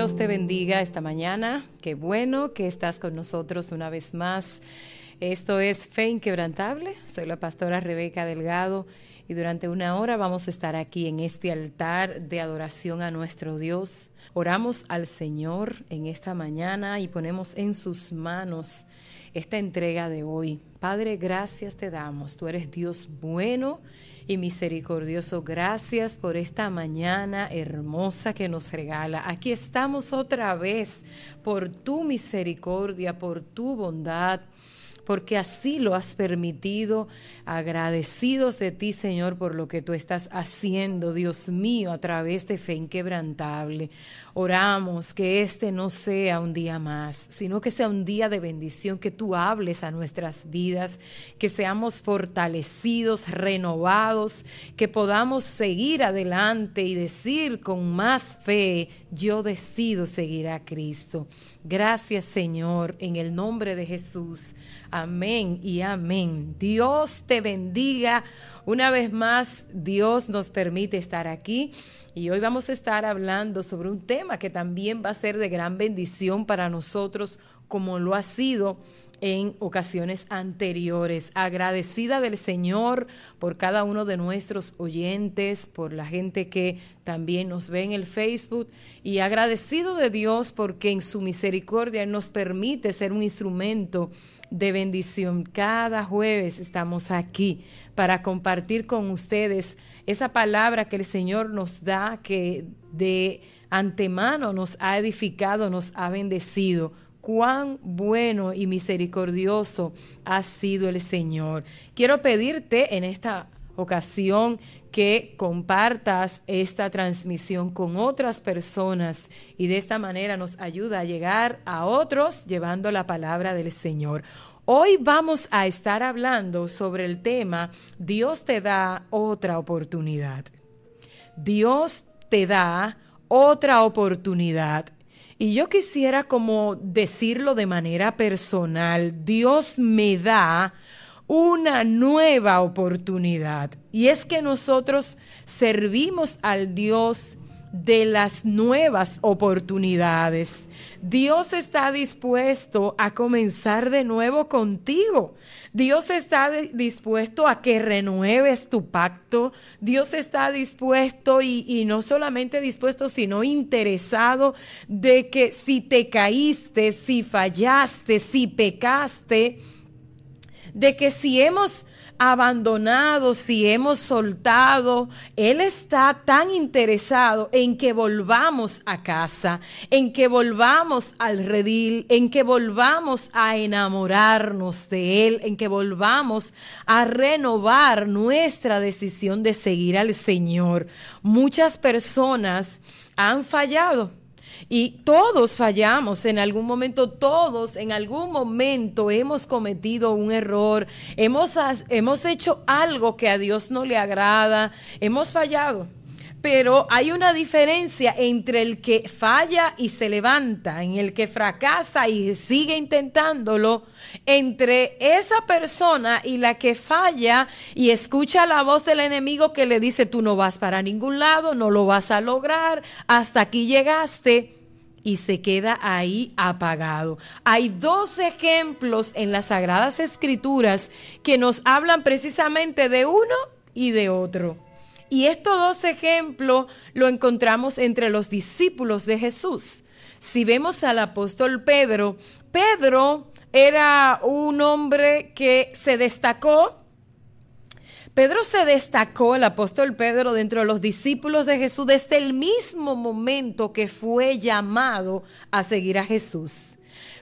Dios te bendiga esta mañana. Qué bueno que estás con nosotros una vez más. Esto es Fe Inquebrantable. Soy la pastora Rebeca Delgado y durante una hora vamos a estar aquí en este altar de adoración a nuestro Dios. Oramos al Señor en esta mañana y ponemos en sus manos esta entrega de hoy. Padre, gracias te damos. Tú eres Dios bueno y misericordioso. Gracias por esta mañana hermosa que nos regala. Aquí estamos otra vez por tu misericordia, por tu bondad porque así lo has permitido. Agradecidos de ti, Señor, por lo que tú estás haciendo, Dios mío, a través de fe inquebrantable. Oramos que este no sea un día más, sino que sea un día de bendición, que tú hables a nuestras vidas, que seamos fortalecidos, renovados, que podamos seguir adelante y decir con más fe, yo decido seguir a Cristo. Gracias, Señor, en el nombre de Jesús. Amén y amén. Dios te bendiga. Una vez más, Dios nos permite estar aquí y hoy vamos a estar hablando sobre un tema que también va a ser de gran bendición para nosotros, como lo ha sido en ocasiones anteriores. Agradecida del Señor por cada uno de nuestros oyentes, por la gente que también nos ve en el Facebook y agradecido de Dios porque en su misericordia nos permite ser un instrumento de bendición. Cada jueves estamos aquí para compartir con ustedes esa palabra que el Señor nos da, que de antemano nos ha edificado, nos ha bendecido. Cuán bueno y misericordioso ha sido el Señor. Quiero pedirte en esta ocasión que compartas esta transmisión con otras personas y de esta manera nos ayuda a llegar a otros llevando la palabra del Señor. Hoy vamos a estar hablando sobre el tema Dios te da otra oportunidad. Dios te da otra oportunidad. Y yo quisiera como decirlo de manera personal, Dios me da una nueva oportunidad. Y es que nosotros servimos al Dios de las nuevas oportunidades. Dios está dispuesto a comenzar de nuevo contigo. Dios está dispuesto a que renueves tu pacto. Dios está dispuesto y, y, no solamente dispuesto, sino interesado de que si te caíste, si fallaste, si pecaste, de que si hemos abandonado, si hemos soltado, Él está tan interesado en que volvamos a casa, en que volvamos al redil, en que volvamos a enamorarnos de Él, en que volvamos a renovar nuestra decisión de seguir al Señor. Muchas personas han fallado y todos fallamos en algún momento, todos en algún momento hemos cometido un error, hemos, hemos hecho algo que a Dios no le agrada, hemos fallado. Pero hay una diferencia entre el que falla y se levanta, en el que fracasa y sigue intentándolo, entre esa persona y la que falla y escucha la voz del enemigo que le dice, tú no vas para ningún lado, no lo vas a lograr, hasta aquí llegaste y se queda ahí apagado. Hay dos ejemplos en las Sagradas Escrituras que nos hablan precisamente de uno y de otro. Y estos dos ejemplos lo encontramos entre los discípulos de Jesús. Si vemos al apóstol Pedro, Pedro era un hombre que se destacó Pedro se destacó, el apóstol Pedro, dentro de los discípulos de Jesús desde el mismo momento que fue llamado a seguir a Jesús.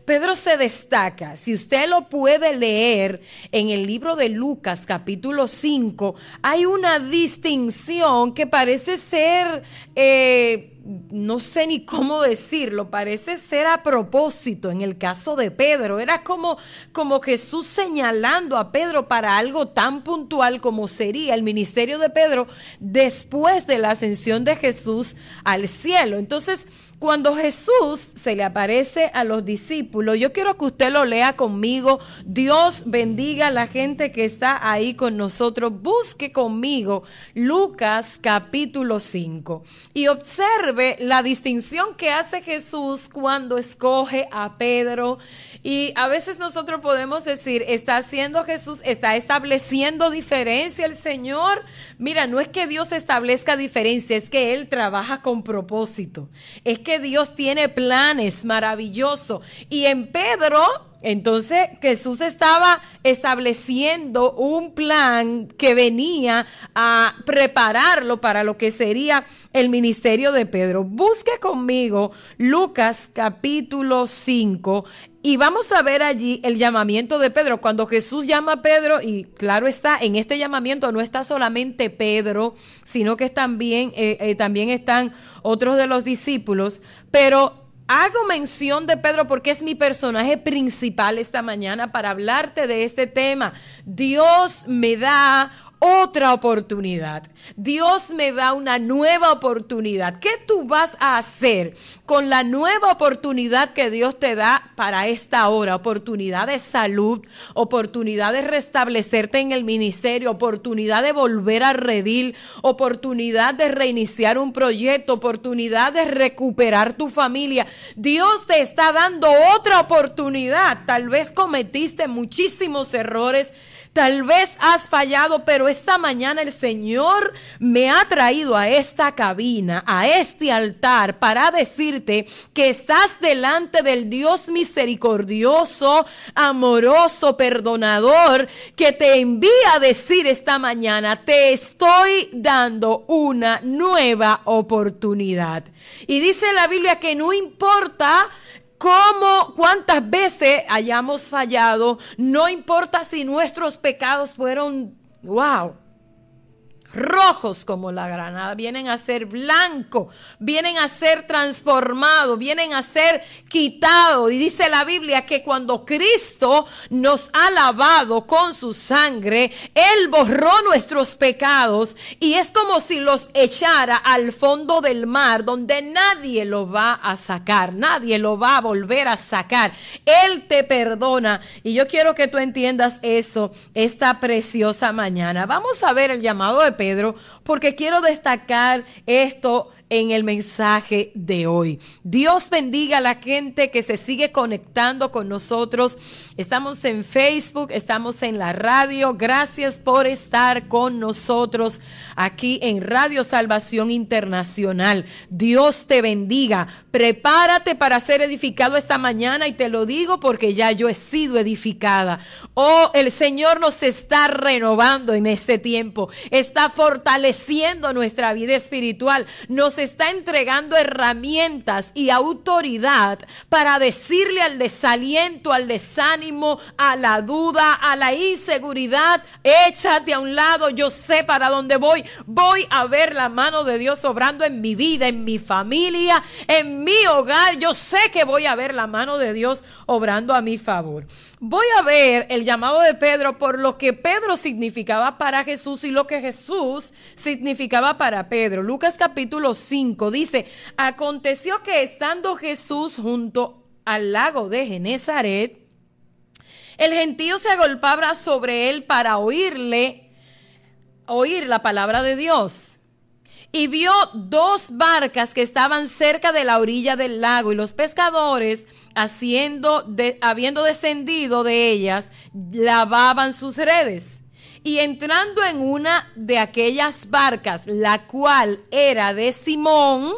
Pedro se destaca, si usted lo puede leer en el libro de Lucas capítulo 5, hay una distinción que parece ser... Eh, no sé ni cómo decirlo, parece ser a propósito en el caso de Pedro. Era como, como Jesús señalando a Pedro para algo tan puntual como sería el ministerio de Pedro después de la ascensión de Jesús al cielo. Entonces, cuando Jesús se le aparece a los discípulos, yo quiero que usted lo lea conmigo. Dios bendiga a la gente que está ahí con nosotros. Busque conmigo Lucas capítulo 5 y observe la distinción que hace Jesús cuando escoge a Pedro. Y a veces nosotros podemos decir, está haciendo Jesús, está estableciendo diferencia el Señor. Mira, no es que Dios establezca diferencia, es que Él trabaja con propósito. Es Dios tiene planes maravillosos. Y en Pedro entonces Jesús estaba estableciendo un plan que venía a prepararlo para lo que sería el ministerio de Pedro. Busque conmigo Lucas capítulo 5 y vamos a ver allí el llamamiento de Pedro. Cuando Jesús llama a Pedro, y claro está, en este llamamiento no está solamente Pedro, sino que también, eh, eh, también están otros de los discípulos, pero Hago mención de Pedro porque es mi personaje principal esta mañana para hablarte de este tema. Dios me da otra oportunidad. Dios me da una nueva oportunidad. ¿Qué tú vas a hacer con la nueva oportunidad que Dios te da para esta hora? Oportunidad de salud, oportunidad de restablecerte en el ministerio, oportunidad de volver a redil, oportunidad de reiniciar un proyecto, oportunidad de recuperar tu familia. Dios te está dando otra oportunidad. Tal vez cometiste muchísimos errores Tal vez has fallado, pero esta mañana el Señor me ha traído a esta cabina, a este altar, para decirte que estás delante del Dios misericordioso, amoroso, perdonador, que te envía a decir esta mañana, te estoy dando una nueva oportunidad. Y dice la Biblia que no importa cómo, cuántas veces hayamos fallado, no importa si nuestros pecados fueron, wow, rojos como la granada, vienen a ser blanco, vienen a ser transformados, vienen a ser quitados. Y dice la Biblia que cuando Cristo nos ha lavado con su sangre, Él borró nuestros pecados y es como si los echara al fondo del mar donde nadie lo va a sacar, nadie lo va a volver a sacar. Él te perdona y yo quiero que tú entiendas eso esta preciosa mañana. Vamos a ver el llamado de Pedro, porque quiero destacar esto en el mensaje de hoy. Dios bendiga a la gente que se sigue conectando con nosotros. Estamos en Facebook, estamos en la radio. Gracias por estar con nosotros aquí en Radio Salvación Internacional. Dios te bendiga. Prepárate para ser edificado esta mañana y te lo digo porque ya yo he sido edificada. Oh, el Señor nos está renovando en este tiempo. Está fortaleciendo nuestra vida espiritual. Nos está entregando herramientas y autoridad para decirle al desaliento, al desánimo, a la duda, a la inseguridad, échate a un lado, yo sé para dónde voy, voy a ver la mano de Dios obrando en mi vida, en mi familia, en mi hogar, yo sé que voy a ver la mano de Dios obrando a mi favor. Voy a ver el llamado de Pedro por lo que Pedro significaba para Jesús y lo que Jesús significaba para Pedro. Lucas capítulo 5 dice, aconteció que estando Jesús junto al lago de Genezaret, el gentío se agolpaba sobre él para oírle, oír la palabra de Dios y vio dos barcas que estaban cerca de la orilla del lago y los pescadores, haciendo habiendo descendido de ellas, lavaban sus redes. Y entrando en una de aquellas barcas, la cual era de Simón,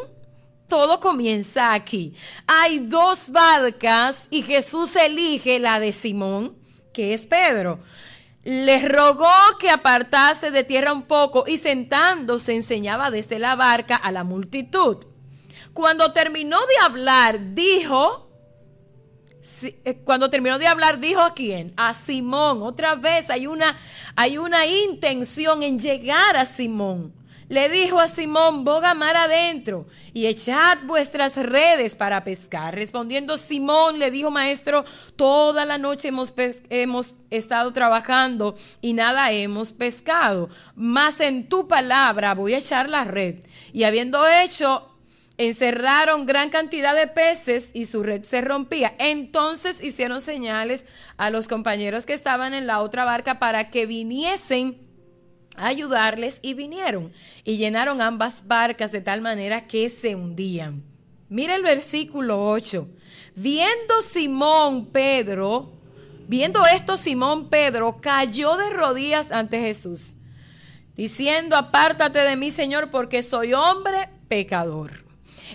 todo comienza aquí. Hay dos barcas y Jesús elige la de Simón, que es Pedro les rogó que apartase de tierra un poco y sentándose enseñaba desde la barca a la multitud. Cuando terminó de hablar, dijo, eh, cuando terminó de hablar, dijo a quién? A Simón. Otra vez hay una, hay una intención en llegar a Simón le dijo a Simón, boga mar adentro y echad vuestras redes para pescar. Respondiendo Simón, le dijo, maestro, toda la noche hemos, hemos estado trabajando y nada hemos pescado, mas en tu palabra voy a echar la red. Y habiendo hecho encerraron gran cantidad de peces y su red se rompía. Entonces hicieron señales a los compañeros que estaban en la otra barca para que viniesen ayudarles y vinieron y llenaron ambas barcas de tal manera que se hundían. Mira el versículo 8. Viendo Simón Pedro, viendo esto Simón Pedro cayó de rodillas ante Jesús, diciendo, apártate de mí, Señor, porque soy hombre pecador.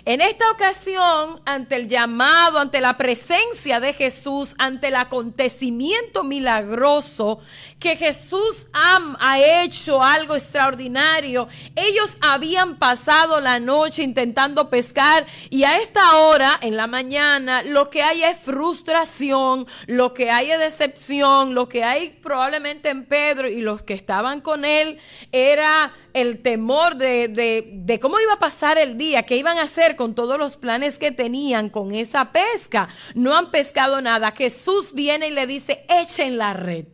En esta ocasión, ante el llamado, ante la presencia de Jesús, ante el acontecimiento milagroso, que Jesús ha, hecho algo extraordinario, ellos habían pasado la noche intentando pescar y a esta hora, en la mañana, lo que hay es frustración, lo que hay es decepción, lo que hay probablemente en Pedro y los que estaban con él era el temor de, de, cómo iba a pasar el día, qué iban a hacer con todos los planes que tenían con esa pesca. No han pescado nada. Jesús viene y le dice, echen la red.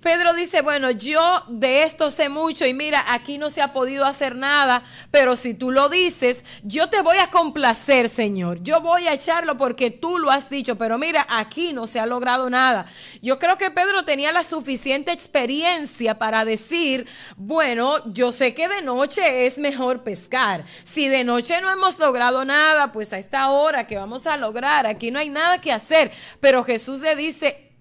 Pedro dice, bueno, yo de esto sé mucho y mira, aquí no se ha podido hacer nada, pero si tú lo dices, yo te voy a complacer, Señor. Yo voy a echarlo porque tú lo has dicho, pero mira, aquí no se ha logrado nada. Yo creo que Pedro tenía la suficiente experiencia para decir, bueno, yo sé que de noche es mejor pescar. Si de noche no hemos logrado nada, pues a esta hora que vamos a lograr, aquí no hay nada que hacer. Pero Jesús le dice,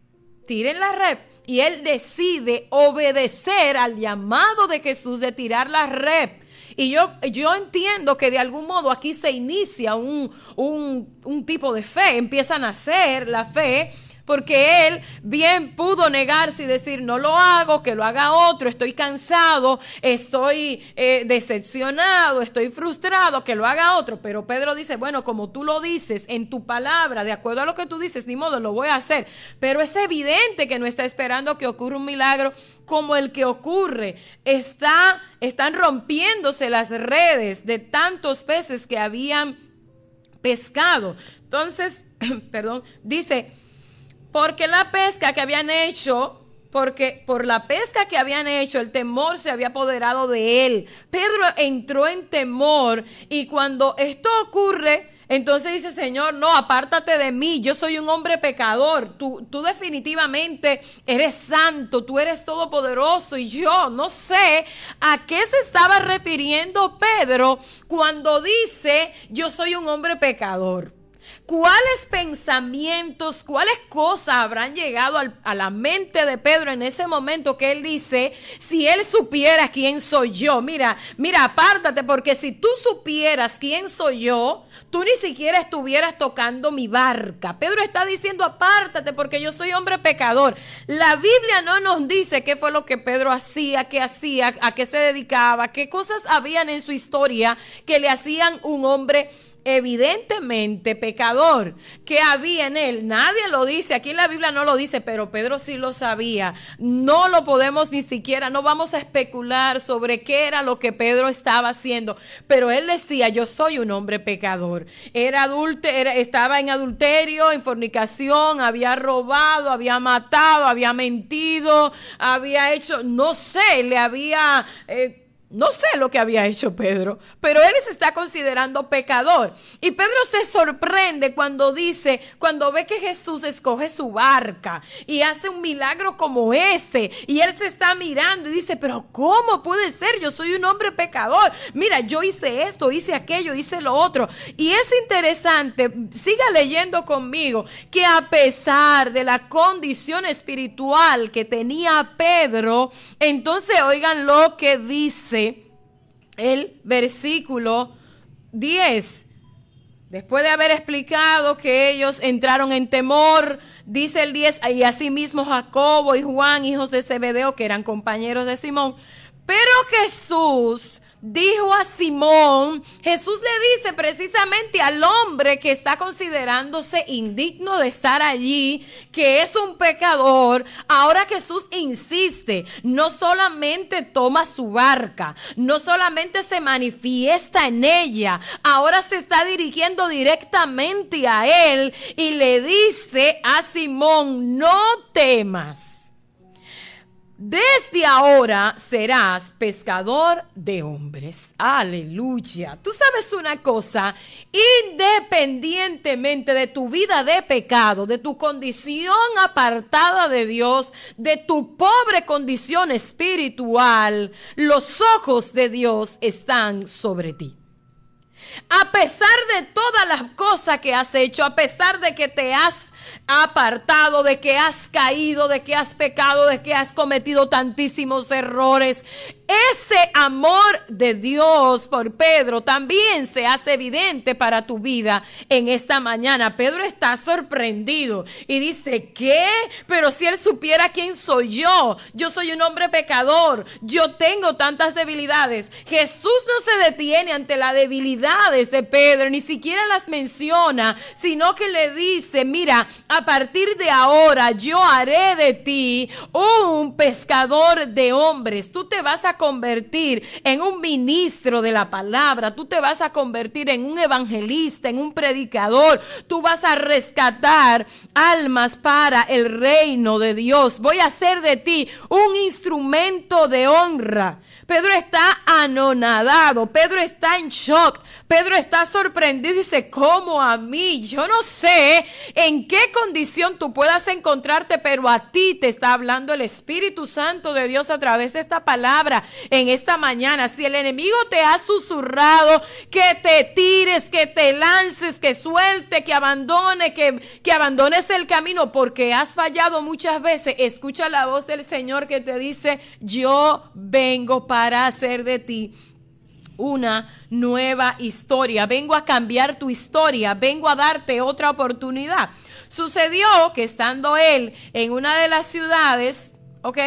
tiren la red y él decide obedecer al llamado de Jesús de tirar la red. Y yo, yo entiendo que de algún modo aquí se inicia un, un, un tipo de fe, empieza a nacer la fe porque él bien pudo negarse y decir, no lo hago, que lo haga otro, estoy cansado, estoy eh, decepcionado, estoy frustrado, que lo haga otro. Pero Pedro dice, bueno, como tú lo dices en tu palabra, de acuerdo a lo que tú dices, ni modo, lo voy a hacer. Pero es evidente que no está esperando que ocurra un milagro como el que ocurre. Está, están rompiéndose las redes de tantos peces que habían pescado. Entonces, perdón, dice, porque la pesca que habían hecho, porque por la pesca que habían hecho, el temor se había apoderado de él. Pedro entró en temor y cuando esto ocurre, entonces dice, Señor, no, apártate de mí, yo soy un hombre pecador, tú, tú definitivamente eres santo, tú eres todopoderoso y yo no sé a qué se estaba refiriendo Pedro cuando dice, yo soy un hombre pecador. ¿Cuáles pensamientos, cuáles cosas habrán llegado a la mente de Pedro en ese momento que él dice, si él supiera quién soy yo? Mira, mira, apártate porque si tú supieras quién soy yo, tú ni siquiera estuvieras tocando mi barca. Pedro está diciendo, apártate porque yo soy hombre pecador. La Biblia no nos dice qué fue lo que Pedro hacía, qué hacía, a qué se dedicaba, qué cosas habían en su historia que le hacían un hombre evidentemente pecador que había en él. Nadie lo dice, aquí en la Biblia no lo dice, pero Pedro sí lo sabía. No lo podemos ni siquiera, no vamos a especular sobre qué era lo que Pedro estaba haciendo, pero él decía, yo soy un hombre pecador. Era adulto, estaba en adulterio, en fornicación, había robado, había matado, había mentido, había hecho, no sé, le había... Eh, no sé lo que había hecho Pedro, pero él se está considerando pecador. Y Pedro se sorprende cuando dice, cuando ve que Jesús escoge su barca y hace un milagro como este. Y él se está mirando y dice, pero ¿cómo puede ser? Yo soy un hombre pecador. Mira, yo hice esto, hice aquello, hice lo otro. Y es interesante, siga leyendo conmigo, que a pesar de la condición espiritual que tenía Pedro, entonces oigan lo que dice el versículo 10. Después de haber explicado que ellos entraron en temor, dice el 10, y asimismo Jacobo y Juan, hijos de Zebedeo, que eran compañeros de Simón. Pero Jesús dijo a Simón, Jesús le dice precisamente al hombre que está considerándose indigno de estar allí, que es un pecador, ahora Jesús insiste, no solamente toma su barca, no solamente se manifiesta en ella, ahora se está dirigiendo directamente a él y le dice a Simón, no temas. Desde ahora serás pescador de hombres. Aleluya. Tú sabes una cosa, independientemente de tu vida de pecado, de tu condición apartada de Dios, de tu pobre condición espiritual, los ojos de Dios están sobre ti. A pesar de todas las cosas que has hecho, a pesar de que te has apartado, de que has caído, de que has pecado, de que has cometido tantísimos errores. Ese amor de Dios por Pedro también se hace evidente para tu vida en esta mañana. Pedro está sorprendido y dice, ¿qué? Pero si él supiera quién soy yo, yo soy un hombre pecador, yo tengo tantas debilidades. Jesús no se detiene ante las debilidades de Pedro, ni siquiera las menciona, sino que le dice, mira, a partir de ahora yo haré de ti un pescador de hombres. Tú te vas a convertir en un ministro de la palabra, tú te vas a convertir en un evangelista, en un predicador, tú vas a rescatar almas para el reino de Dios. Voy a hacer de ti un instrumento de honra. Pedro está anonadado, Pedro está en shock, Pedro está sorprendido y dice, ¿cómo a mí? Yo no sé en qué condición tú puedas encontrarte, pero a ti te está hablando el Espíritu Santo de Dios a través de esta palabra en esta mañana. Si el enemigo te ha susurrado que te tires, que te lances, que suelte, que abandone, que, que abandones el camino porque has fallado muchas veces, escucha la voz del Señor que te dice, yo vengo para para hacer de ti una nueva historia. Vengo a cambiar tu historia, vengo a darte otra oportunidad. Sucedió que estando él en una de las ciudades, ¿ok?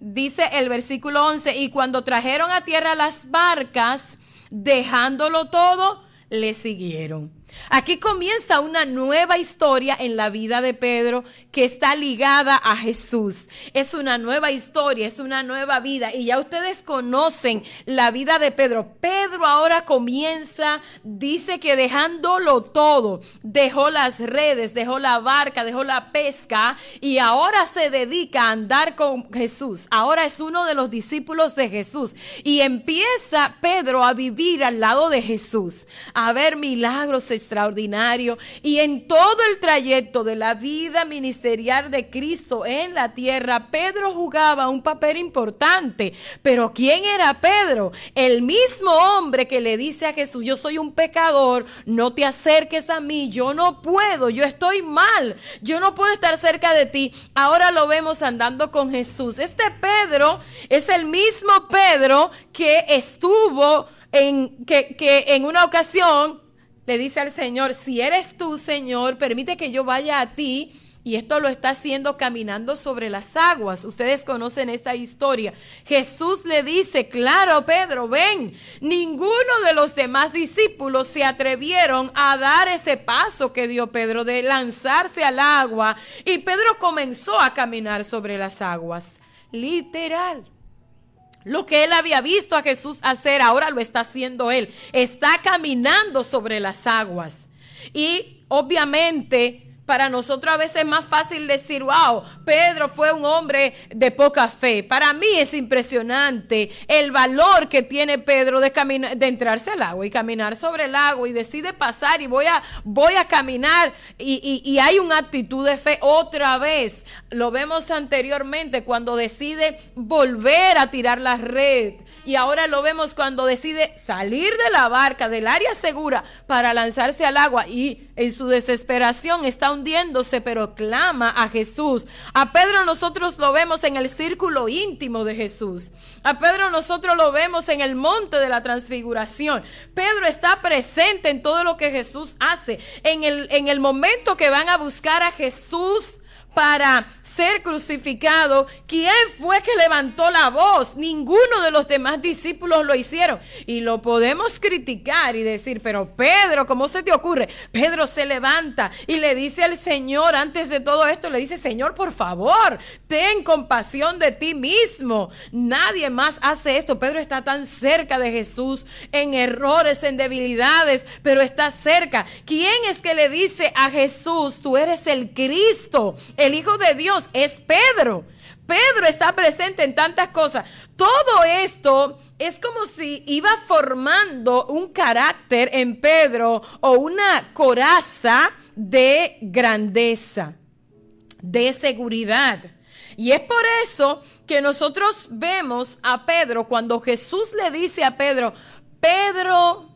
Dice el versículo 11, y cuando trajeron a tierra las barcas, dejándolo todo, le siguieron. Aquí comienza una nueva historia en la vida de Pedro que está ligada a Jesús. Es una nueva historia, es una nueva vida. Y ya ustedes conocen la vida de Pedro. Pedro ahora comienza, dice que dejándolo todo, dejó las redes, dejó la barca, dejó la pesca y ahora se dedica a andar con Jesús. Ahora es uno de los discípulos de Jesús. Y empieza Pedro a vivir al lado de Jesús, a ver milagros extraordinario. Y en todo el trayecto de la vida ministerial de Cristo en la tierra, Pedro jugaba un papel importante. Pero ¿quién era Pedro? El mismo hombre que le dice a Jesús, yo soy un pecador, no te acerques a mí, yo no puedo, yo estoy mal, yo no puedo estar cerca de ti. Ahora lo vemos andando con Jesús. Este Pedro es el mismo Pedro que estuvo en, que, en una ocasión le dice al Señor, si eres tú, Señor, permite que yo vaya a ti. Y esto lo está haciendo caminando sobre las aguas. Ustedes conocen esta historia. Jesús le dice, claro, Pedro, ven. Ninguno de los demás discípulos se atrevieron a dar ese paso que dio Pedro de lanzarse al agua. Y Pedro comenzó a caminar sobre las aguas. Literal. Lo que él había visto a Jesús hacer, ahora lo está haciendo él. Está caminando sobre las aguas. Y obviamente para nosotros a veces es más fácil decir, wow, Pedro fue un hombre de poca fe. Para mí es impresionante el valor que tiene Pedro de, de entrarse al agua y caminar sobre el agua y decide pasar y voy a, voy a caminar y, y hay una actitud de fe otra vez. Lo vemos anteriormente cuando decide volver a tirar la red y ahora lo vemos cuando decide salir de la barca, del área segura, para lanzarse al agua y en su desesperación está hundiéndose, pero clama a Jesús. A Pedro nosotros lo vemos en el círculo íntimo de Jesús. A Pedro nosotros lo vemos en el monte de la transfiguración. Pedro está presente en todo lo que Jesús hace. En el, en el momento que van a buscar a Jesús, para ser crucificado, ¿quién fue que levantó la voz? Ninguno de los demás discípulos lo hicieron. Y lo podemos criticar y decir, pero Pedro, ¿cómo se te ocurre? Pedro se levanta y le dice al Señor, antes de todo esto, le dice, Señor, por favor, ten compasión de ti mismo. Nadie más hace esto. Pedro está tan cerca de Jesús en errores, en debilidades, pero está cerca. ¿Quién es que le dice a Jesús, tú eres el Cristo? El Hijo de Dios es Pedro. Pedro está presente en tantas cosas. Todo esto es como si iba formando un carácter en Pedro o una coraza de grandeza, de seguridad. Y es por eso que nosotros vemos a Pedro cuando Jesús le dice a Pedro, Pedro,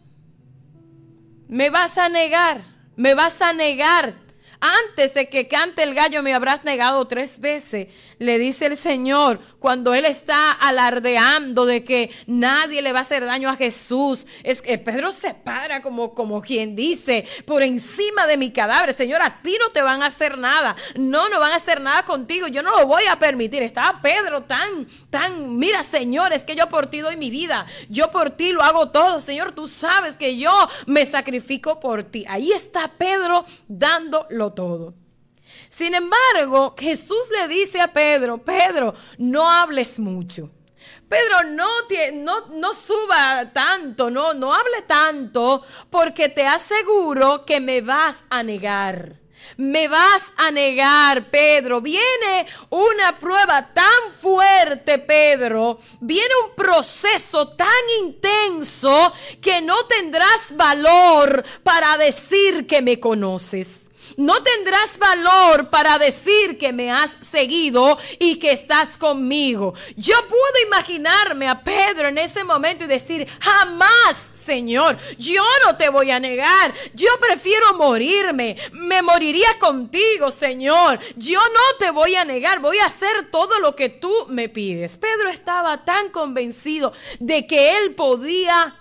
me vas a negar, me vas a negar. Antes de que cante el gallo me habrás negado tres veces le dice el Señor cuando él está alardeando de que nadie le va a hacer daño a Jesús. Es que Pedro se para como, como quien dice, por encima de mi cadáver, Señor, a ti no te van a hacer nada. No, no van a hacer nada contigo. Yo no lo voy a permitir. Estaba Pedro tan, tan, mira, Señor, es que yo por ti doy mi vida. Yo por ti lo hago todo. Señor, tú sabes que yo me sacrifico por ti. Ahí está Pedro dándolo todo. Sin embargo, Jesús le dice a Pedro, Pedro, no hables mucho. Pedro, no, no, suba tanto, no, no hable tanto, porque te aseguro que me vas a negar. Me vas a negar, Pedro. Viene una prueba tan fuerte, Pedro. Viene un proceso tan intenso que no tendrás valor para decir que me conoces no tendrás valor para decir que me has seguido y que estás conmigo. Yo puedo imaginarme a Pedro en ese momento y decir, jamás, Señor, yo no te voy a negar. Yo prefiero morirme. Me moriría contigo, Señor. Yo no te voy a negar. Voy a hacer todo lo que tú me pides. Pedro estaba tan convencido de que él podía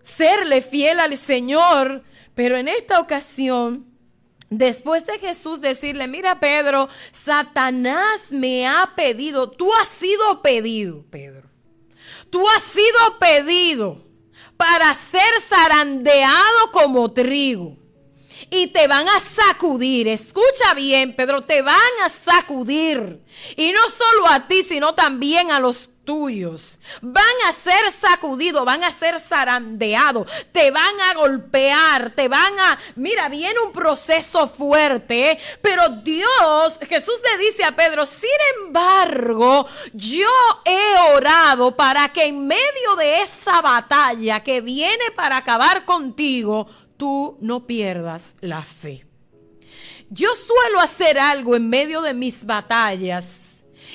serle fiel al Señor. Pero en esta ocasión Después de Jesús decirle, mira Pedro, Satanás me ha pedido, tú has sido pedido, Pedro. Tú has sido pedido para ser zarandeado como trigo. Y te van a sacudir, escucha bien, Pedro, te van a sacudir. Y no solo a ti, sino también a los tuyos. Van a ser sacudidos, van a ser zarandeados, te van a golpear, te van a... Mira, viene un proceso fuerte, pero Dios, Jesús le dice a Pedro, sin embargo, yo he orado para que en medio de esa batalla que viene para acabar contigo, tú no pierdas la fe. Yo suelo hacer algo en medio de mis batallas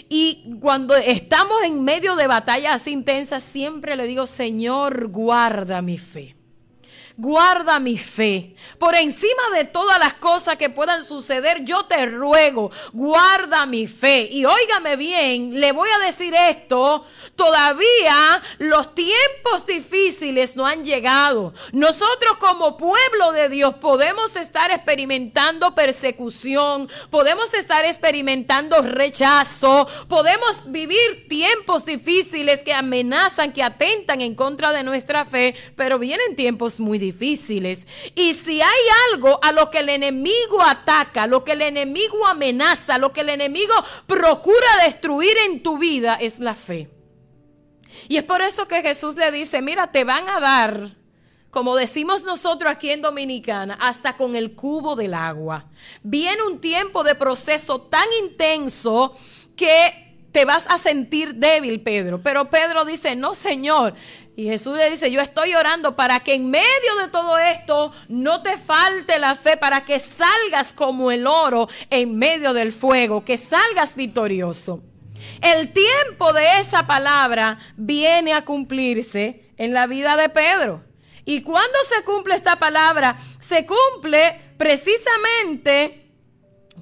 y cuando estamos en medio de batallas intensas, siempre le digo, Señor, guarda mi fe guarda mi fe. Por encima de todas las cosas que puedan suceder, yo te ruego, guarda mi fe. Y óigame bien, le voy a decir esto, todavía los tiempos difíciles no han llegado. Nosotros como pueblo de Dios podemos estar experimentando persecución, podemos estar experimentando rechazo, podemos vivir tiempos difíciles que amenazan, que atentan en contra de nuestra fe, pero vienen tiempos muy difíciles difíciles. Y si hay algo a lo que el enemigo ataca, lo que el enemigo amenaza, lo que el enemigo procura destruir en tu vida, es la fe. Y es por eso que Jesús le dice, mira, te van a dar, como decimos nosotros aquí en Dominicana, hasta con el cubo del agua. Viene un tiempo de proceso tan intenso que te vas a sentir débil, Pedro. Pero Pedro dice, no, Señor, y Jesús le dice, yo estoy orando para que en medio de todo esto no te falte la fe, para que salgas como el oro en medio del fuego, que salgas victorioso. El tiempo de esa palabra viene a cumplirse en la vida de Pedro. ¿Y cuando se cumple esta palabra? Se cumple precisamente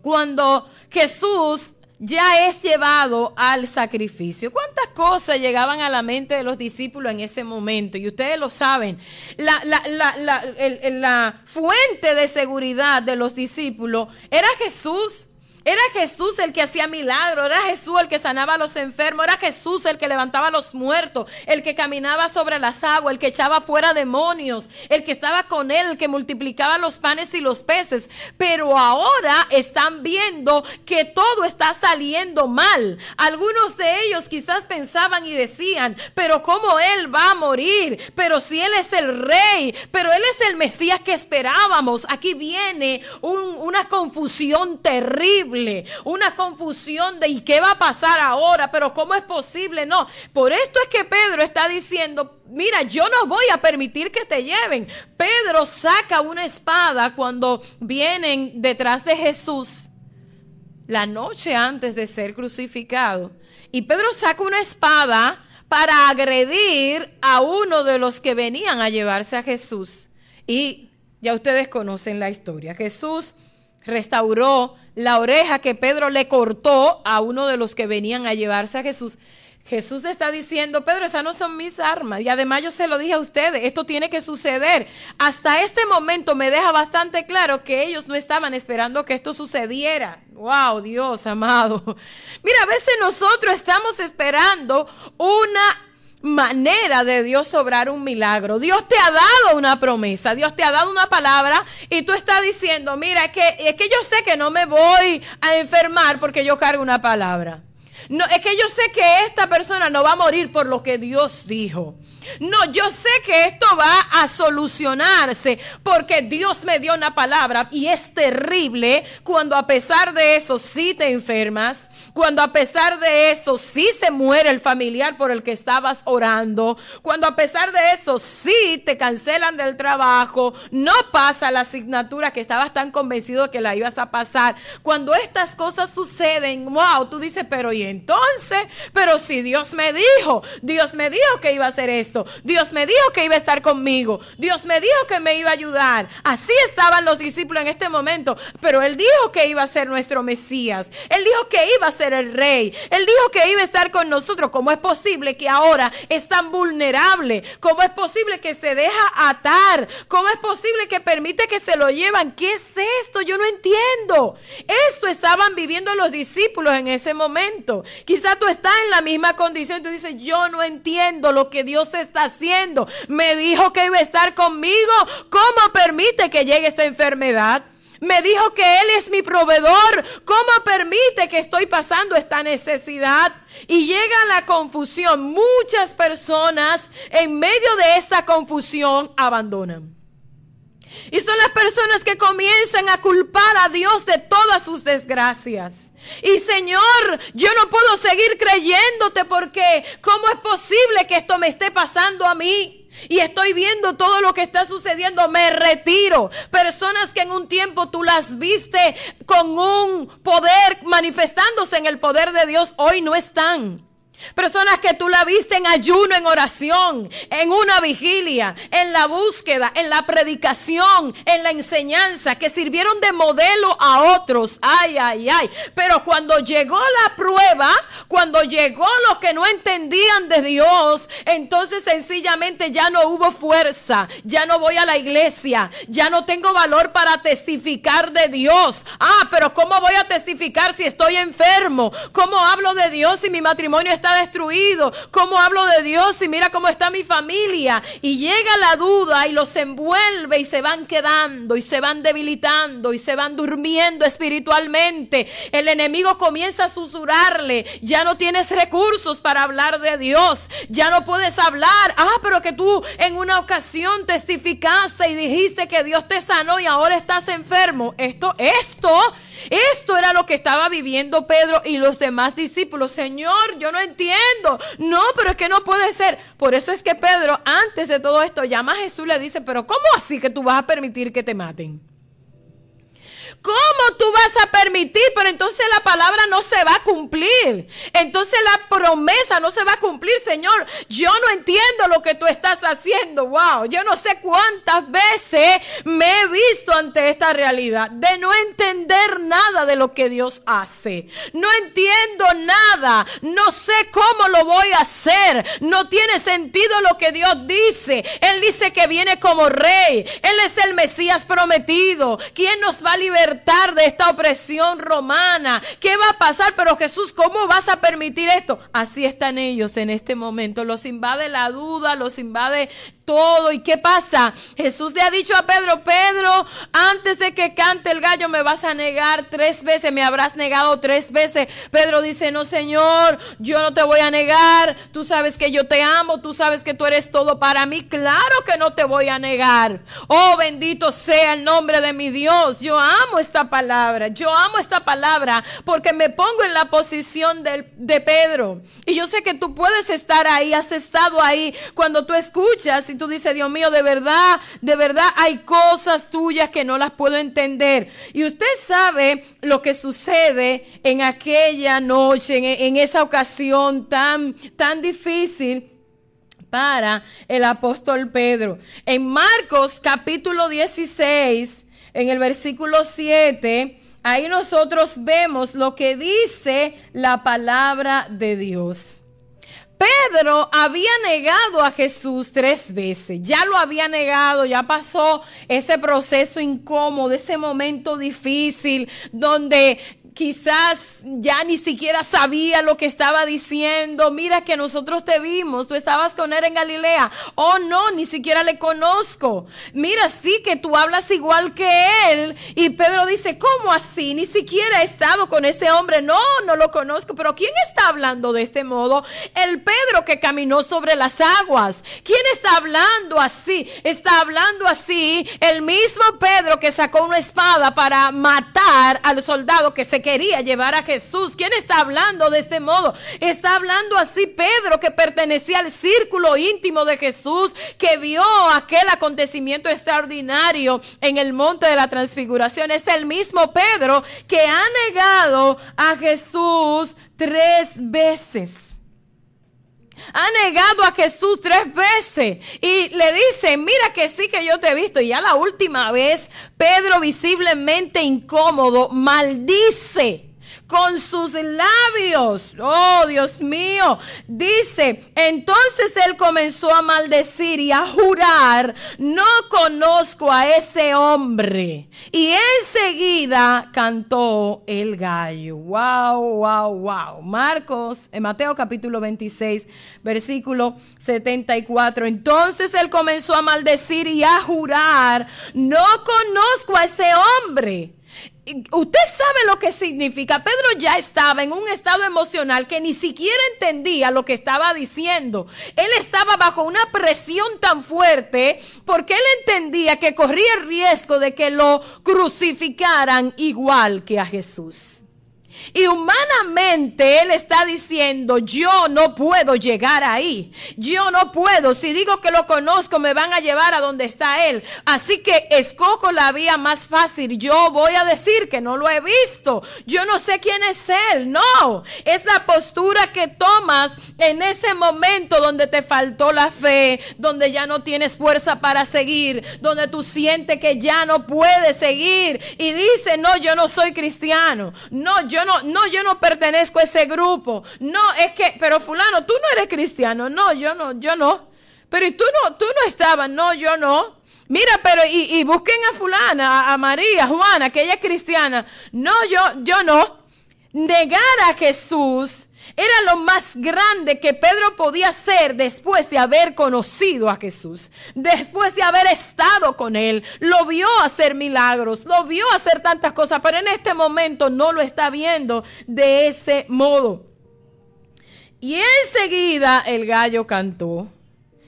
cuando Jesús ya es llevado al sacrificio. ¿Cuántas cosas llegaban a la mente de los discípulos en ese momento? Y ustedes lo saben. La, la fuente de seguridad de los discípulos era Jesús. Era Jesús el que hacía milagros, era Jesús el que sanaba a los enfermos, era Jesús el que levantaba a los muertos, el que caminaba sobre las aguas, el que echaba fuera demonios, el que estaba con él, el que multiplicaba los panes y los peces. Pero ahora están viendo que todo está saliendo mal. Algunos de ellos quizás pensaban y decían, pero ¿cómo él va a morir? Pero si él es el rey, pero él es el Mesías que esperábamos. Aquí viene una confusión terrible una confusión de ¿y qué va a pasar ahora? Pero ¿cómo es posible? No, por esto es que Pedro está diciendo, mira, yo no voy a permitir que te lleven. Pedro saca una espada cuando vienen detrás de Jesús la noche antes de ser crucificado. Y Pedro saca una espada para agredir a uno de los que venían a llevarse a Jesús. Y ya ustedes conocen la historia. Jesús restauró la oreja que Pedro le cortó a uno de los que venían a llevarse a Jesús. Jesús le está diciendo, Pedro, esas no son mis armas. Y además yo se lo dije a ustedes, esto tiene que suceder. Hasta este momento me deja bastante claro que ellos no estaban esperando que esto sucediera. Wow, Dios amado. Mira, a veces nosotros estamos esperando una manera de Dios obrar un milagro. Dios te ha dado una promesa, Dios te ha dado una palabra y tú estás diciendo, mira, es que, es que yo sé que no me voy a enfermar porque yo cargo una palabra. No, es que yo sé que esta persona no va a morir por lo que Dios dijo. No, yo sé que esto va a solucionarse porque Dios me dio una palabra y es terrible cuando a pesar de eso sí te enfermas, cuando a pesar de eso sí se muere el familiar por el que estabas orando, cuando a pesar de eso sí te cancelan del trabajo, no pasa la asignatura que estabas tan convencido que la ibas a pasar. Cuando estas cosas suceden, wow, tú dices, pero ¿y entonces? Pero si Dios me dijo, Dios me dijo que iba a hacer esto. Dios me dijo que iba a estar conmigo. Dios me dijo que me iba a ayudar. Así estaban los discípulos en este momento. Pero Él dijo que iba a ser nuestro Mesías. Él dijo que iba a ser el Rey. Él dijo que iba a estar con nosotros. ¿Cómo es posible que ahora es tan vulnerable? ¿Cómo es posible que se deja atar? ¿Cómo es posible que permite que se lo llevan? ¿Qué es esto? Yo no entiendo. Esto estaban viviendo los discípulos en ese momento. Quizá tú estás en la misma condición y tú dices, yo no entiendo lo que Dios está haciendo. Me dijo que iba a estar conmigo. ¿Cómo permite que llegue esta enfermedad? Me dijo que Él es mi proveedor. ¿Cómo permite que estoy pasando esta necesidad? Y llega la confusión. Muchas personas en medio de esta confusión abandonan. Y son las personas que comienzan a culpar a Dios de todas sus desgracias. Y Señor, yo no puedo seguir creyéndote porque ¿cómo es posible que esto me esté pasando a mí? Y estoy viendo todo lo que está sucediendo, me retiro. Personas que en un tiempo tú las viste con un poder manifestándose en el poder de Dios, hoy no están. Personas que tú la viste en ayuno, en oración, en una vigilia, en la búsqueda, en la predicación, en la enseñanza, que sirvieron de modelo a otros. Ay, ay, ay. Pero cuando llegó la prueba, cuando llegó los que no entendían de Dios, entonces sencillamente ya no hubo fuerza, ya no voy a la iglesia, ya no tengo valor para testificar de Dios. Ah, pero ¿cómo voy a testificar si estoy enfermo? ¿Cómo hablo de Dios si mi matrimonio está destruido. ¿Cómo hablo de Dios y mira cómo está mi familia? Y llega la duda y los envuelve y se van quedando y se van debilitando y se van durmiendo espiritualmente. El enemigo comienza a susurrarle, ya no tienes recursos para hablar de Dios, ya no puedes hablar. Ah, pero que tú en una ocasión testificaste y dijiste que Dios te sanó y ahora estás enfermo. Esto, esto esto era lo que estaba viviendo Pedro y los demás discípulos. Señor, yo no entiendo. No, pero es que no puede ser. Por eso es que Pedro, antes de todo esto, llama a Jesús y le dice, pero ¿cómo así que tú vas a permitir que te maten? ¿Cómo tú vas a permitir? Pero entonces la palabra no se va a cumplir. Entonces la promesa no se va a cumplir, Señor. Yo no entiendo lo que tú estás haciendo. Wow, yo no sé cuántas veces me he visto ante esta realidad de no entender nada de lo que Dios hace. No entiendo nada. No sé cómo lo voy a hacer. No tiene sentido lo que Dios dice. Él dice que viene como rey. Él es el Mesías prometido. ¿Quién nos va a liberar? De esta opresión romana. ¿Qué va a pasar? Pero Jesús, ¿cómo vas a permitir esto? Así están ellos en este momento. Los invade la duda, los invade todo. ¿Y qué pasa? Jesús le ha dicho a Pedro, Pedro, antes de que cante el gallo me vas a negar tres veces, me habrás negado tres veces. Pedro dice, no Señor, yo no te voy a negar, tú sabes que yo te amo, tú sabes que tú eres todo para mí, claro que no te voy a negar. Oh, bendito sea el nombre de mi Dios, yo amo esta palabra, yo amo esta palabra porque me pongo en la posición de, de Pedro. Y yo sé que tú puedes estar ahí, has estado ahí cuando tú escuchas y tú dices, Dios mío, de verdad, de verdad hay cosas tuyas que no las puedo entender. Y usted sabe lo que sucede en aquella noche, en, esa ocasión tan, tan difícil para el apóstol Pedro. En Marcos capítulo 16, en el versículo 7, ahí nosotros vemos lo que dice la palabra de Dios. Pedro había negado a Jesús tres veces, ya lo había negado, ya pasó ese proceso incómodo, ese momento difícil donde quizás ya ni siquiera sabía lo que estaba diciendo. Mira que nosotros te vimos, tú estabas con él en Galilea. Oh, no, ni siquiera le conozco. Mira, sí que tú hablas igual que él. Y Pedro dice, ¿cómo así? Ni siquiera he estado con ese hombre. No, no lo conozco. Pero ¿quién está hablando de este modo? El Pedro que caminó sobre las aguas. ¿Quién está hablando así? Está hablando así el mismo Pedro que sacó una espada para matar al soldado que se quería llevar a Jesús. ¿Quién está hablando de este modo? Está hablando así Pedro que pertenecía al círculo íntimo de Jesús, que vio aquel acontecimiento extraordinario en el monte de la transfiguración. Es el mismo Pedro que ha negado a Jesús tres veces ha negado a Jesús tres veces y le dice, mira que sí que yo te he visto. Y ya la última vez, Pedro visiblemente incómodo maldice con sus labios. Oh, Dios mío. Dice, entonces él comenzó a maldecir y a jurar, no conozco a ese hombre. Y enseguida cantó el gallo. Wow, wow, wow. Marcos, en Mateo capítulo 26, versículo 74. Entonces él comenzó a maldecir y a jurar, no conozco a ese hombre. Usted sabe lo que significa. Pedro ya estaba en un estado emocional que ni siquiera entendía lo que estaba diciendo. Él estaba bajo una presión tan fuerte porque él entendía que corría el riesgo de que lo crucificaran igual que a Jesús. Y humanamente Él está diciendo, yo no puedo llegar ahí. Yo no puedo. Si digo que lo conozco, me van a llevar a donde está Él. Así que escojo la vía más fácil. Yo voy a decir que no lo he visto. Yo no sé quién es Él. No. Es la postura que tomas en ese momento donde te faltó la fe, donde ya no tienes fuerza para seguir, donde tú sientes que ya no puedes seguir. Y dice, no, yo no soy cristiano. No, yo no, no, yo no pertenezco a ese grupo. No, es que, pero fulano, tú no eres cristiano. No, yo no, yo no. Pero tú no, tú no estabas. No, yo no. Mira, pero y, busquen a fulana, a, María, Juana, que ella es cristiana. No, yo, yo no. Negar a Jesús era lo más grande que Pedro podía hacer después de haber conocido a Jesús, después de haber estado con él. Lo vio hacer milagros, lo vio hacer tantas cosas, pero en este momento no lo está viendo de ese modo. Y enseguida el gallo cantó.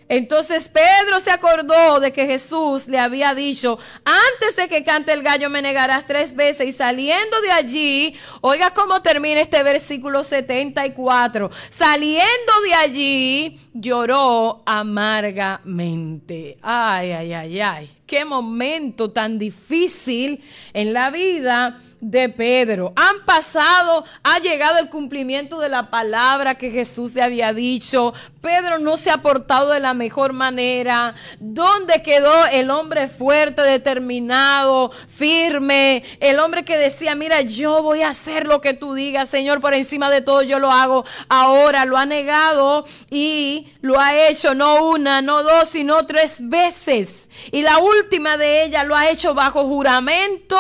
Entonces Pedro se acordó de que Jesús le había dicho, antes de que cante el gallo me negarás tres veces. Y saliendo de allí, oiga cómo termina este versículo 74, saliendo de allí lloró amargamente. Ay, ay, ay, ay. Qué momento tan difícil en la vida de Pedro. Han pasado, ha llegado el cumplimiento de la palabra que Jesús le había dicho. Pedro no se ha portado de la mejor manera. ¿Dónde quedó el hombre fuerte, determinado, firme? El hombre que decía, mira, yo voy a hacer lo que tú digas, Señor, por encima de todo yo lo hago. Ahora lo ha negado y lo ha hecho no una, no dos, sino tres veces. Y la última de ellas lo ha hecho bajo juramento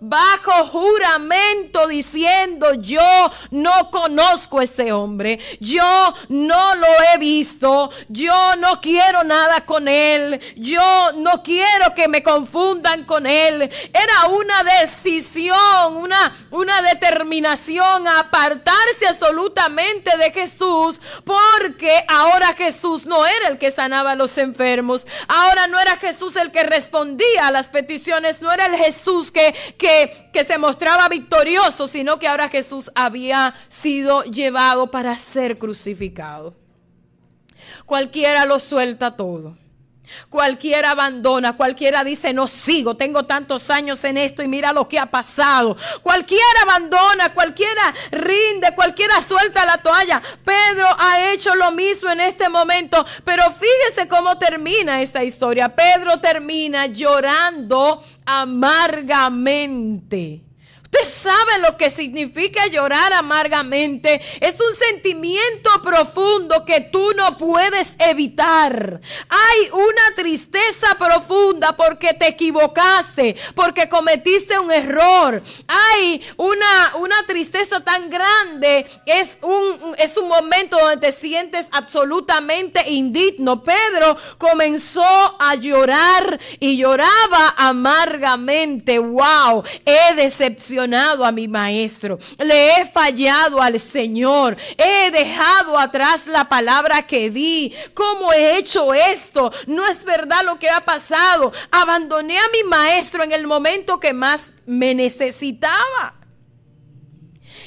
bajo juramento diciendo, yo no conozco a ese hombre, yo no lo he visto, yo no quiero nada con él, yo no quiero que me confundan con él. Era una decisión, una, una determinación a apartarse absolutamente de Jesús porque ahora Jesús no era el que sanaba a los enfermos, ahora no era Jesús el que respondía a las peticiones, no era el Jesús que, que, que se mostraba victorioso, sino que ahora Jesús había sido llevado para ser crucificado. Cualquiera lo suelta todo. Cualquiera abandona, cualquiera dice no sigo, tengo tantos años en esto y mira lo que ha pasado. Cualquiera abandona, cualquiera rinde, cualquiera suelta la toalla. Pedro ha hecho lo mismo en este momento, pero fíjese cómo termina esta historia. Pedro termina llorando amargamente. Usted sabe lo que significa llorar amargamente. Es un sentimiento profundo que tú no puedes evitar. Hay una tristeza profunda porque te equivocaste, porque cometiste un error. Hay una, una tristeza tan grande. Es un, es un momento donde te sientes absolutamente indigno. Pedro comenzó a llorar y lloraba amargamente. Wow, he decepcionado a mi maestro, le he fallado al Señor, he dejado atrás la palabra que di. ¿Cómo he hecho esto? No es verdad lo que ha pasado. Abandoné a mi maestro en el momento que más me necesitaba.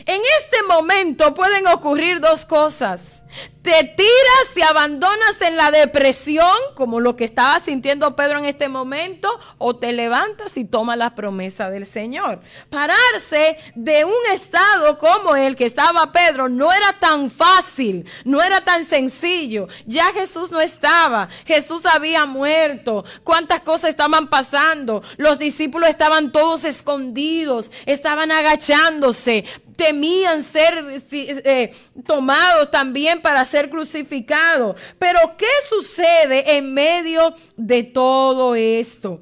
En este momento pueden ocurrir dos cosas. Te tiras, te abandonas en la depresión, como lo que estaba sintiendo Pedro en este momento, o te levantas y tomas la promesa del Señor. Pararse de un estado como el que estaba Pedro no era tan fácil, no era tan sencillo. Ya Jesús no estaba, Jesús había muerto. ¿Cuántas cosas estaban pasando? Los discípulos estaban todos escondidos, estaban agachándose temían ser eh, tomados también para ser crucificados. Pero ¿qué sucede en medio de todo esto?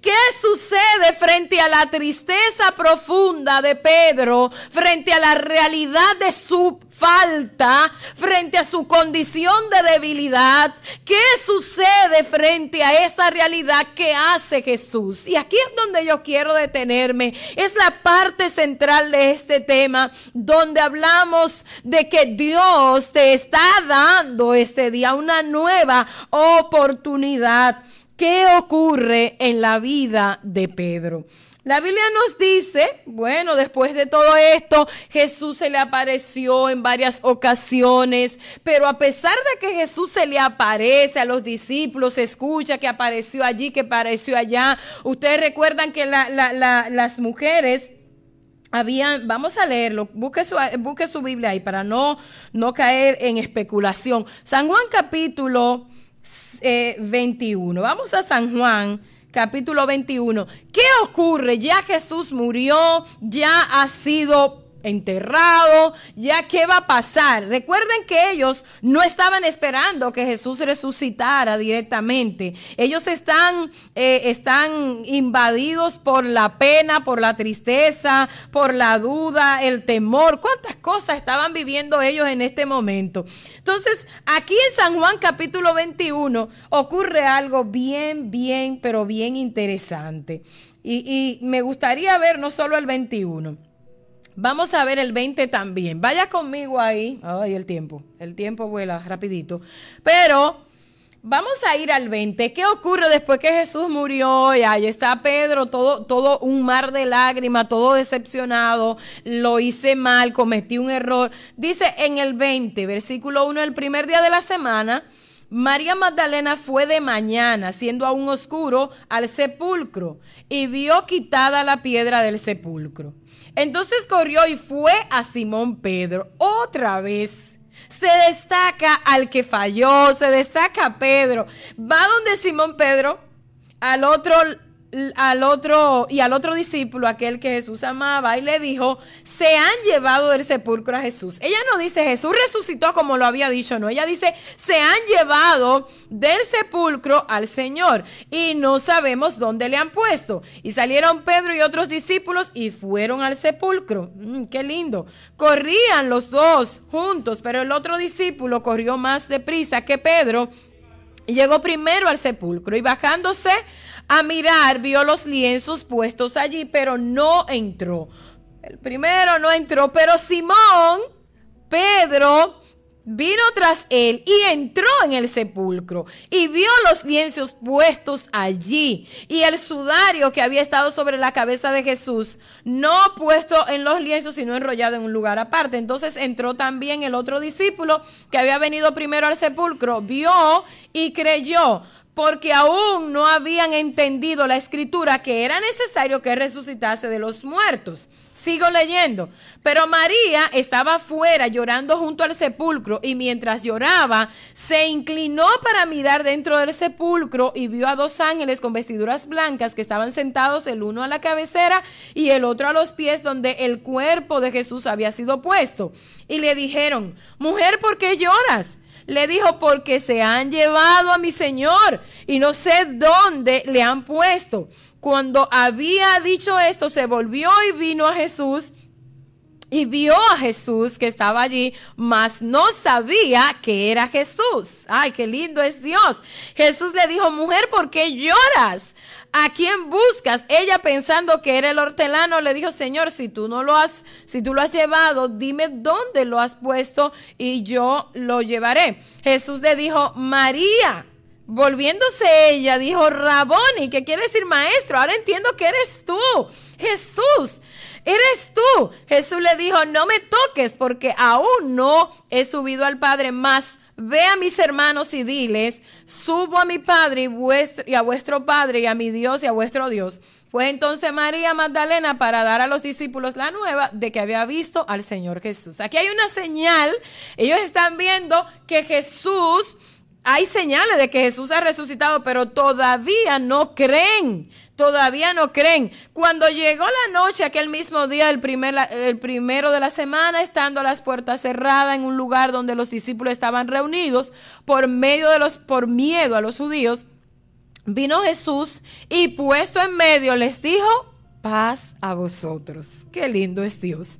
¿Qué sucede frente a la tristeza profunda de Pedro, frente a la realidad de su falta, frente a su condición de debilidad? ¿Qué sucede frente a esa realidad que hace Jesús? Y aquí es donde yo quiero detenerme. Es la parte central de este tema, donde hablamos de que Dios te está dando este día una nueva oportunidad. ¿Qué ocurre en la vida de Pedro? La Biblia nos dice, bueno, después de todo esto, Jesús se le apareció en varias ocasiones, pero a pesar de que Jesús se le aparece a los discípulos, se escucha que apareció allí, que apareció allá, ustedes recuerdan que las mujeres habían, vamos a leerlo, busque su, su Biblia ahí para no, no caer en especulación. San Juan capítulo 21. Eh, Vamos a San Juan, capítulo 21. ¿Qué ocurre? Ya Jesús murió, ya ha sido enterrado, ya qué va a pasar. Recuerden que ellos no estaban esperando que Jesús resucitara directamente. Ellos están, eh, están invadidos por la pena, por la tristeza, por la duda, el temor. ¿Cuántas cosas estaban viviendo ellos en este momento? Entonces, aquí en San Juan capítulo 21 ocurre algo bien, bien, pero bien interesante. Y, y me gustaría ver no solo el 21 Vamos a ver el 20 también. Vaya conmigo ahí. Ay, el tiempo. El tiempo vuela rapidito. Pero vamos a ir al 20. ¿Qué ocurre después que Jesús murió? Y ahí está Pedro, todo, todo un mar de lágrimas, todo decepcionado. Lo hice mal, cometí un error. Dice en el 20, versículo 1, el primer día de la semana. María Magdalena fue de mañana, siendo aún oscuro, al sepulcro y vio quitada la piedra del sepulcro. Entonces corrió y fue a Simón Pedro otra vez. Se destaca al que falló, se destaca Pedro. Va donde Simón Pedro, al otro al otro y al otro discípulo, aquel que Jesús amaba, y le dijo, se han llevado del sepulcro a Jesús. Ella no dice Jesús resucitó como lo había dicho, no, ella dice, se han llevado del sepulcro al Señor y no sabemos dónde le han puesto. Y salieron Pedro y otros discípulos y fueron al sepulcro. Mm, qué lindo. Corrían los dos juntos, pero el otro discípulo corrió más deprisa que Pedro y llegó primero al sepulcro y bajándose a mirar, vio los lienzos puestos allí, pero no entró. El primero no entró, pero Simón, Pedro, vino tras él y entró en el sepulcro y vio los lienzos puestos allí y el sudario que había estado sobre la cabeza de Jesús, no puesto en los lienzos, sino enrollado en un lugar aparte. Entonces entró también el otro discípulo que había venido primero al sepulcro, vio y creyó porque aún no habían entendido la escritura que era necesario que resucitase de los muertos. Sigo leyendo. Pero María estaba fuera llorando junto al sepulcro y mientras lloraba se inclinó para mirar dentro del sepulcro y vio a dos ángeles con vestiduras blancas que estaban sentados el uno a la cabecera y el otro a los pies donde el cuerpo de Jesús había sido puesto. Y le dijeron, mujer, ¿por qué lloras? Le dijo, porque se han llevado a mi Señor y no sé dónde le han puesto. Cuando había dicho esto, se volvió y vino a Jesús y vio a Jesús que estaba allí, mas no sabía que era Jesús. Ay, qué lindo es Dios. Jesús le dijo, mujer, ¿por qué lloras? ¿A quién buscas? Ella pensando que era el hortelano le dijo, Señor, si tú no lo has, si tú lo has llevado, dime dónde lo has puesto y yo lo llevaré. Jesús le dijo, María. Volviéndose ella, dijo, Raboni, que quiere decir maestro. Ahora entiendo que eres tú, Jesús. Eres tú. Jesús le dijo, no me toques porque aún no he subido al Padre más Ve a mis hermanos y diles, subo a mi Padre y, vuestro, y a vuestro Padre y a mi Dios y a vuestro Dios. Fue entonces María Magdalena para dar a los discípulos la nueva de que había visto al Señor Jesús. Aquí hay una señal, ellos están viendo que Jesús, hay señales de que Jesús ha resucitado, pero todavía no creen todavía no creen. Cuando llegó la noche, aquel mismo día, el, primer, el primero de la semana, estando las puertas cerradas en un lugar donde los discípulos estaban reunidos, por medio de los, por miedo a los judíos, vino Jesús y puesto en medio les dijo, paz a vosotros. Qué lindo es Dios.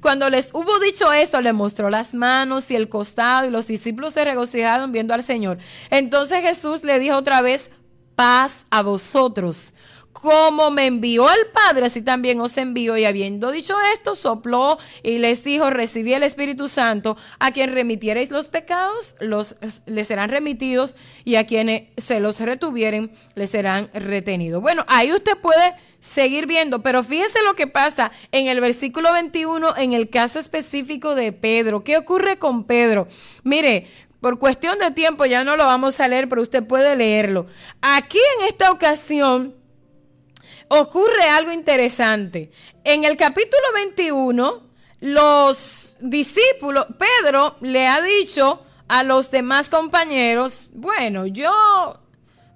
Cuando les hubo dicho esto, le mostró las manos y el costado y los discípulos se regocijaron viendo al Señor. Entonces Jesús le dijo otra vez, paz a vosotros como me envió el Padre, así también os envío. Y habiendo dicho esto, sopló y les dijo, recibí el Espíritu Santo, a quien remitiereis los pecados, los, les serán remitidos, y a quienes se los retuvieren, les serán retenidos. Bueno, ahí usted puede seguir viendo, pero fíjese lo que pasa en el versículo 21, en el caso específico de Pedro. ¿Qué ocurre con Pedro? Mire, por cuestión de tiempo ya no lo vamos a leer, pero usted puede leerlo. Aquí en esta ocasión ocurre algo interesante. En el capítulo 21, los discípulos, Pedro le ha dicho a los demás compañeros, bueno, yo,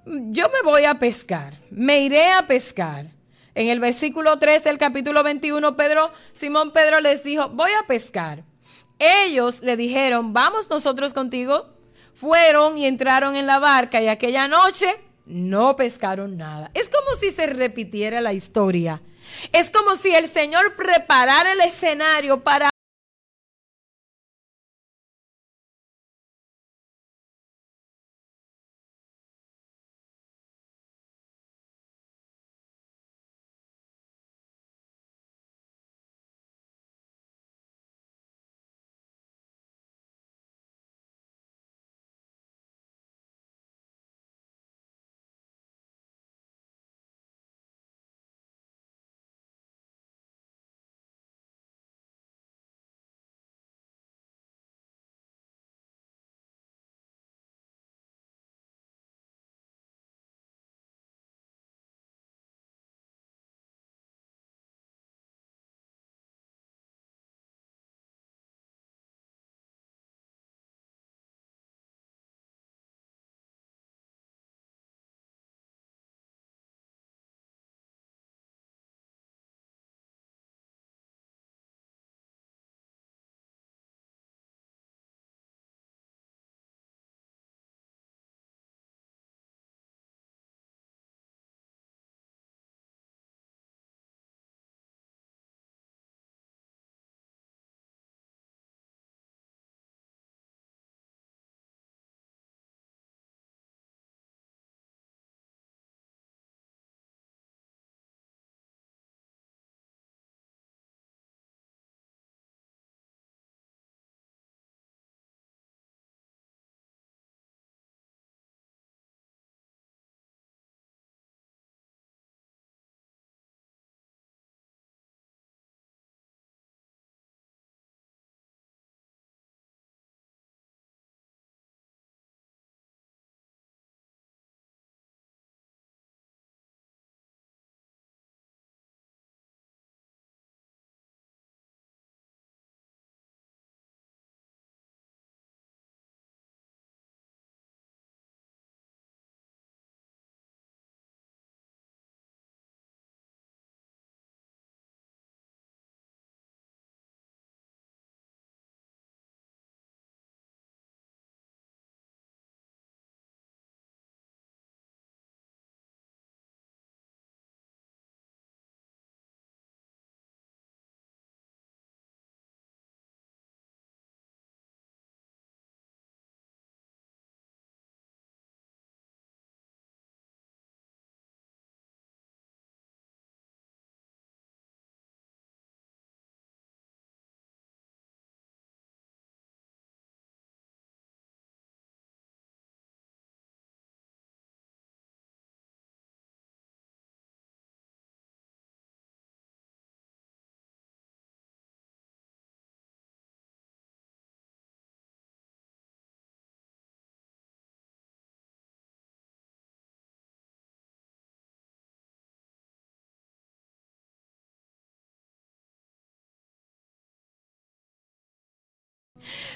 yo me voy a pescar, me iré a pescar. En el versículo 3 del capítulo 21, Pedro, Simón Pedro les dijo, voy a pescar. Ellos le dijeron, vamos nosotros contigo. Fueron y entraron en la barca y aquella noche no pescaron nada. Es como si se repitiera la historia. Es como si el Señor preparara el escenario para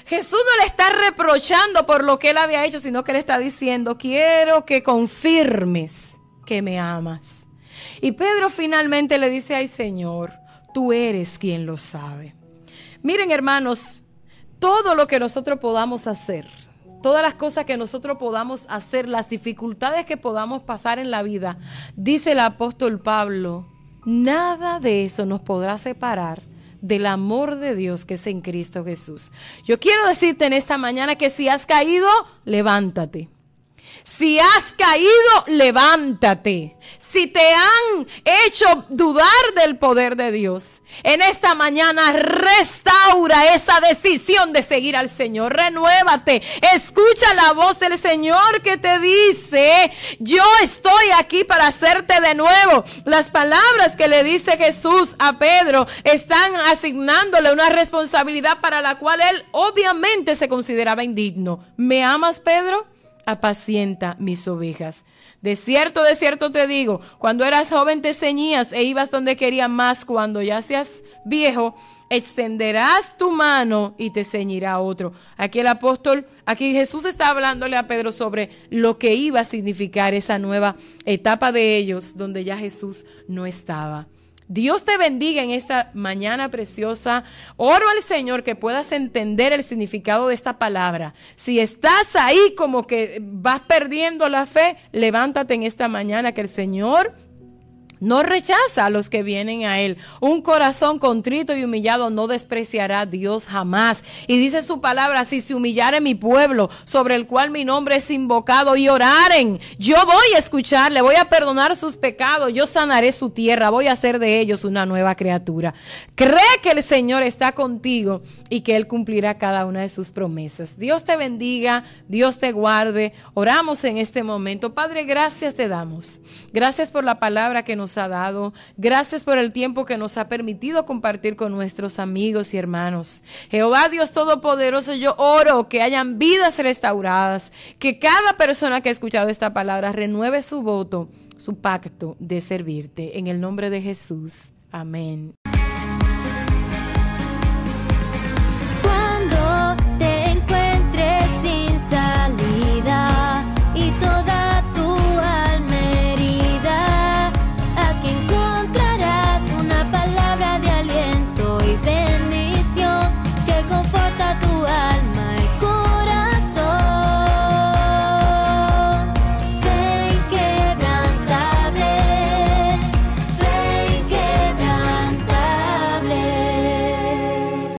Jesús no le está reprochando por lo que él había hecho, sino que le está diciendo, quiero que confirmes que me amas. Y Pedro finalmente le dice, ay Señor, tú eres quien lo sabe. Miren hermanos, todo lo que nosotros podamos hacer, todas las cosas que nosotros podamos hacer, las dificultades que podamos pasar en la vida, dice el apóstol Pablo, nada de eso nos podrá separar del amor de Dios que es en Cristo Jesús. Yo quiero decirte en esta mañana que si has caído, levántate. Si has caído, levántate. Si te han hecho dudar del poder de Dios, en esta mañana restaura esa decisión de seguir al Señor. Renuévate. Escucha la voz del Señor que te dice, yo estoy aquí para hacerte de nuevo. Las palabras que le dice Jesús a Pedro están asignándole una responsabilidad para la cual él obviamente se consideraba indigno. ¿Me amas, Pedro? Apacienta mis ovejas. De cierto, de cierto te digo, cuando eras joven te ceñías e ibas donde querías más, cuando ya seas viejo, extenderás tu mano y te ceñirá otro. Aquí el apóstol, aquí Jesús está hablándole a Pedro sobre lo que iba a significar esa nueva etapa de ellos donde ya Jesús no estaba. Dios te bendiga en esta mañana preciosa. Oro al Señor que puedas entender el significado de esta palabra. Si estás ahí como que vas perdiendo la fe, levántate en esta mañana que el Señor no rechaza a los que vienen a Él. Un corazón contrito y humillado no despreciará a Dios jamás. Y dice su palabra, si se humillare mi pueblo, sobre el cual mi nombre es invocado, y oraren, yo voy a escucharle, voy a perdonar sus pecados, yo sanaré su tierra, voy a hacer de ellos una nueva criatura. Cree que el Señor está contigo y que Él cumplirá cada una de sus promesas. Dios te bendiga, Dios te guarde. Oramos en este momento. Padre, gracias te damos. Gracias por la palabra que ha dado. Gracias por el tiempo que nos ha permitido compartir con nuestros amigos y hermanos. Jehová Dios Todopoderoso, yo oro que hayan vidas restauradas, que cada persona que ha escuchado esta palabra renueve su voto, su pacto de servirte. En el nombre de Jesús. Amén.